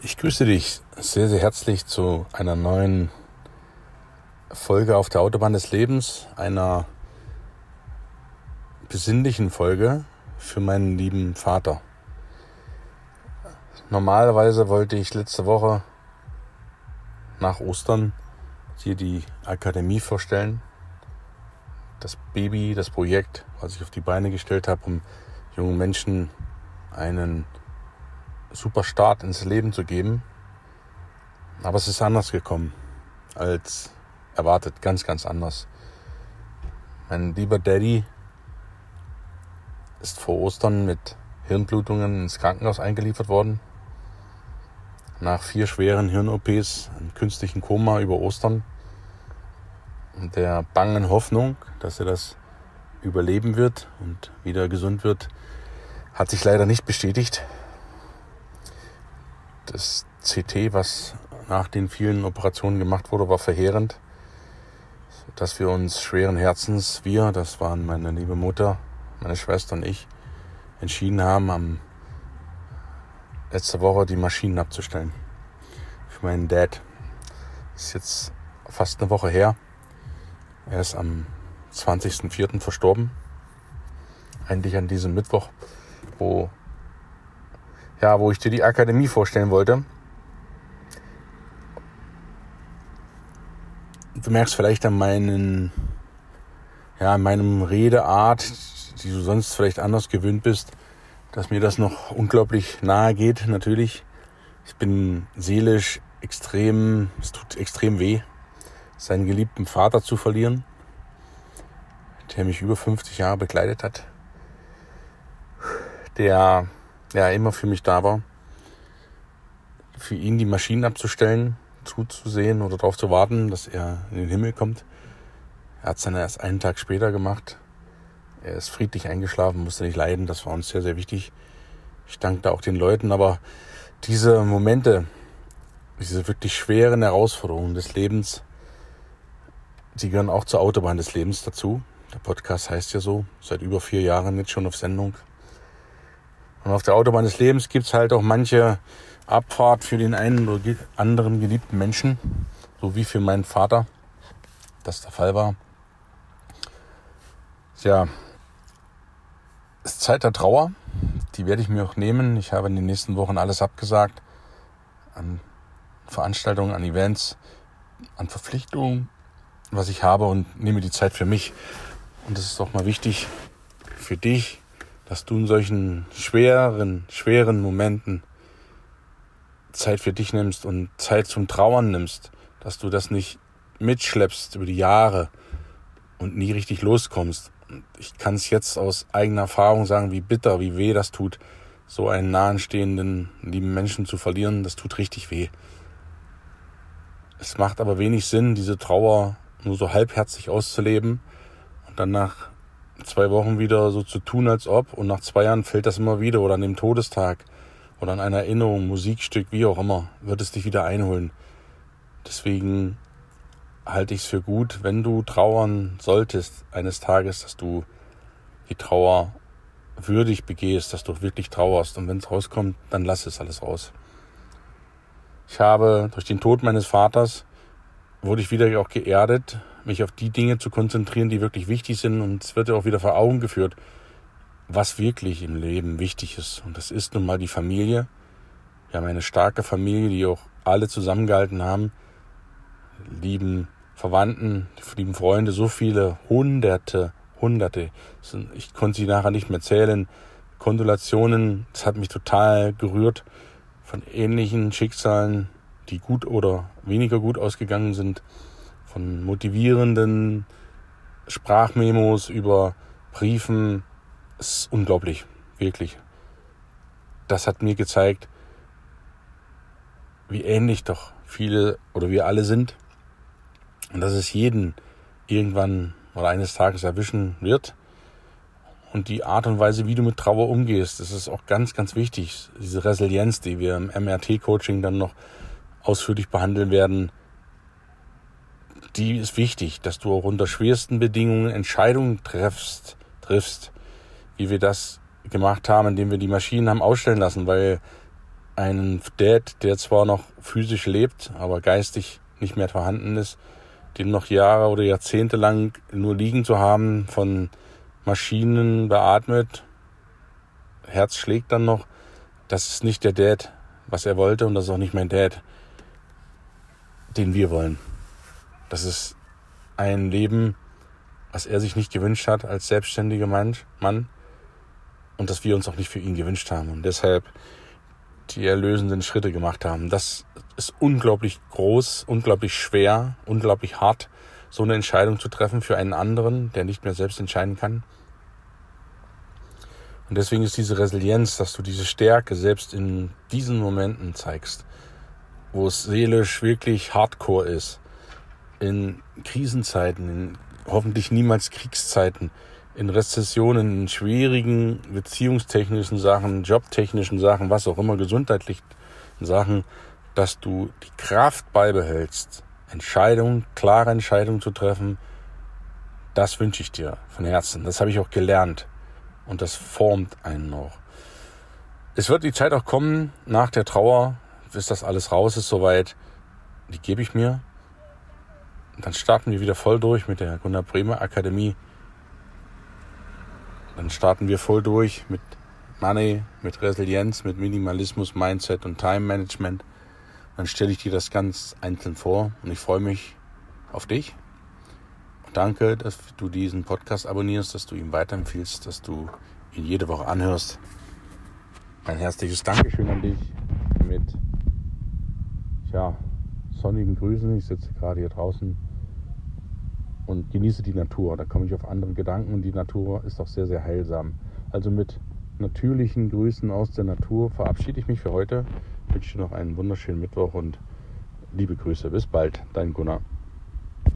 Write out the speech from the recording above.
Ich grüße dich sehr, sehr herzlich zu einer neuen Folge auf der Autobahn des Lebens, einer besinnlichen Folge für meinen lieben Vater. Normalerweise wollte ich letzte Woche nach Ostern dir die Akademie vorstellen. Das Baby, das Projekt, was ich auf die Beine gestellt habe, um jungen Menschen einen super Start ins Leben zu geben. Aber es ist anders gekommen als erwartet, ganz, ganz anders. Mein lieber Daddy ist vor Ostern mit Hirnblutungen ins Krankenhaus eingeliefert worden. Nach vier schweren Hirn-OPs, einem künstlichen Koma über Ostern und der bangen Hoffnung, dass er das überleben wird und wieder gesund wird, hat sich leider nicht bestätigt. Das CT, was nach den vielen Operationen gemacht wurde, war verheerend, dass wir uns schweren Herzens, wir, das waren meine liebe Mutter, meine Schwester und ich, entschieden haben, am letzte Woche die Maschinen abzustellen. Für meinen Dad. Das ist jetzt fast eine Woche her. Er ist am 20.04. verstorben. Eigentlich an diesem Mittwoch, wo ja, wo ich dir die Akademie vorstellen wollte. Du merkst vielleicht an meinen, ja, an meinem Redeart, die du sonst vielleicht anders gewöhnt bist, dass mir das noch unglaublich nahe geht, natürlich. Ich bin seelisch extrem, es tut extrem weh, seinen geliebten Vater zu verlieren, der mich über 50 Jahre begleitet hat, der ja immer für mich da war. Für ihn die Maschinen abzustellen, zuzusehen oder darauf zu warten, dass er in den Himmel kommt. Er hat es dann erst einen Tag später gemacht. Er ist friedlich eingeschlafen, musste nicht leiden. Das war uns sehr, sehr wichtig. Ich dankte auch den Leuten, aber diese Momente, diese wirklich schweren Herausforderungen des Lebens, die gehören auch zur Autobahn des Lebens dazu. Der Podcast heißt ja so, seit über vier Jahren jetzt schon auf Sendung. Und auf der Autobahn des Lebens gibt es halt auch manche Abfahrt für den einen oder anderen geliebten Menschen, so wie für meinen Vater das der Fall war. Tja, es ist Zeit der Trauer. Die werde ich mir auch nehmen. Ich habe in den nächsten Wochen alles abgesagt. An Veranstaltungen, an Events, an Verpflichtungen, was ich habe und nehme die Zeit für mich. Und das ist auch mal wichtig für dich, dass du in solchen schweren, schweren Momenten Zeit für dich nimmst und Zeit zum Trauern nimmst, dass du das nicht mitschleppst über die Jahre und nie richtig loskommst. Ich kann es jetzt aus eigener Erfahrung sagen, wie bitter, wie weh das tut, so einen nahenstehenden, lieben Menschen zu verlieren. Das tut richtig weh. Es macht aber wenig Sinn, diese Trauer nur so halbherzig auszuleben und dann nach zwei Wochen wieder so zu tun, als ob. Und nach zwei Jahren fällt das immer wieder. Oder an dem Todestag. Oder an einer Erinnerung, Musikstück, wie auch immer. Wird es dich wieder einholen. Deswegen halte ich es für gut, wenn du trauern solltest eines Tages, dass du die Trauer würdig begehst, dass du wirklich trauerst. Und wenn es rauskommt, dann lass es alles raus. Ich habe durch den Tod meines Vaters wurde ich wieder auch geerdet, mich auf die Dinge zu konzentrieren, die wirklich wichtig sind. Und es wird ja auch wieder vor Augen geführt, was wirklich im Leben wichtig ist. Und das ist nun mal die Familie. Wir haben eine starke Familie, die auch alle zusammengehalten haben. Lieben Verwandten, lieben Freunde, so viele Hunderte, Hunderte. Ich konnte sie nachher nicht mehr zählen. Kondolationen, das hat mich total gerührt von ähnlichen Schicksalen, die gut oder weniger gut ausgegangen sind von motivierenden Sprachmemos über Briefen. Es ist unglaublich, wirklich. Das hat mir gezeigt, wie ähnlich doch viele oder wir alle sind. Und dass es jeden irgendwann oder eines Tages erwischen wird. Und die Art und Weise, wie du mit Trauer umgehst, das ist auch ganz, ganz wichtig. Diese Resilienz, die wir im MRT-Coaching dann noch ausführlich behandeln werden, die ist wichtig, dass du auch unter schwersten Bedingungen Entscheidungen triffst, triffst, wie wir das gemacht haben, indem wir die Maschinen haben ausstellen lassen, weil einen Dad, der zwar noch physisch lebt, aber geistig nicht mehr vorhanden ist, den noch Jahre oder Jahrzehnte lang nur liegen zu haben, von Maschinen beatmet, Herz schlägt dann noch, das ist nicht der Dad, was er wollte und das ist auch nicht mein Dad, den wir wollen. Das ist ein Leben, was er sich nicht gewünscht hat als selbstständiger Mann und das wir uns auch nicht für ihn gewünscht haben. Und deshalb die erlösenden Schritte gemacht haben. Das ist unglaublich groß, unglaublich schwer, unglaublich hart, so eine Entscheidung zu treffen für einen anderen, der nicht mehr selbst entscheiden kann. Und deswegen ist diese Resilienz, dass du diese Stärke selbst in diesen Momenten zeigst, wo es seelisch wirklich hardcore ist, in Krisenzeiten, in hoffentlich niemals Kriegszeiten, in Rezessionen, in schwierigen beziehungstechnischen Sachen, jobtechnischen Sachen, was auch immer, gesundheitlichen Sachen, dass du die Kraft beibehältst, Entscheidungen, klare Entscheidungen zu treffen, das wünsche ich dir von Herzen. Das habe ich auch gelernt und das formt einen noch. Es wird die Zeit auch kommen, nach der Trauer, bis das alles raus ist, soweit, die gebe ich mir. Und dann starten wir wieder voll durch mit der Gunnar Bremer Akademie dann starten wir voll durch mit Money, mit Resilienz, mit Minimalismus, Mindset und Time Management. Dann stelle ich dir das ganz einzeln vor und ich freue mich auf dich. Und danke, dass du diesen Podcast abonnierst, dass du ihn weiterempfiehlst, dass du ihn jede Woche anhörst. Ein herzliches Dankeschön an dich mit ja, sonnigen Grüßen. Ich sitze gerade hier draußen und genieße die Natur. Da komme ich auf andere Gedanken und die Natur ist auch sehr, sehr heilsam. Also mit natürlichen Grüßen aus der Natur verabschiede ich mich für heute. Ich wünsche dir noch einen wunderschönen Mittwoch und liebe Grüße. Bis bald, dein Gunnar.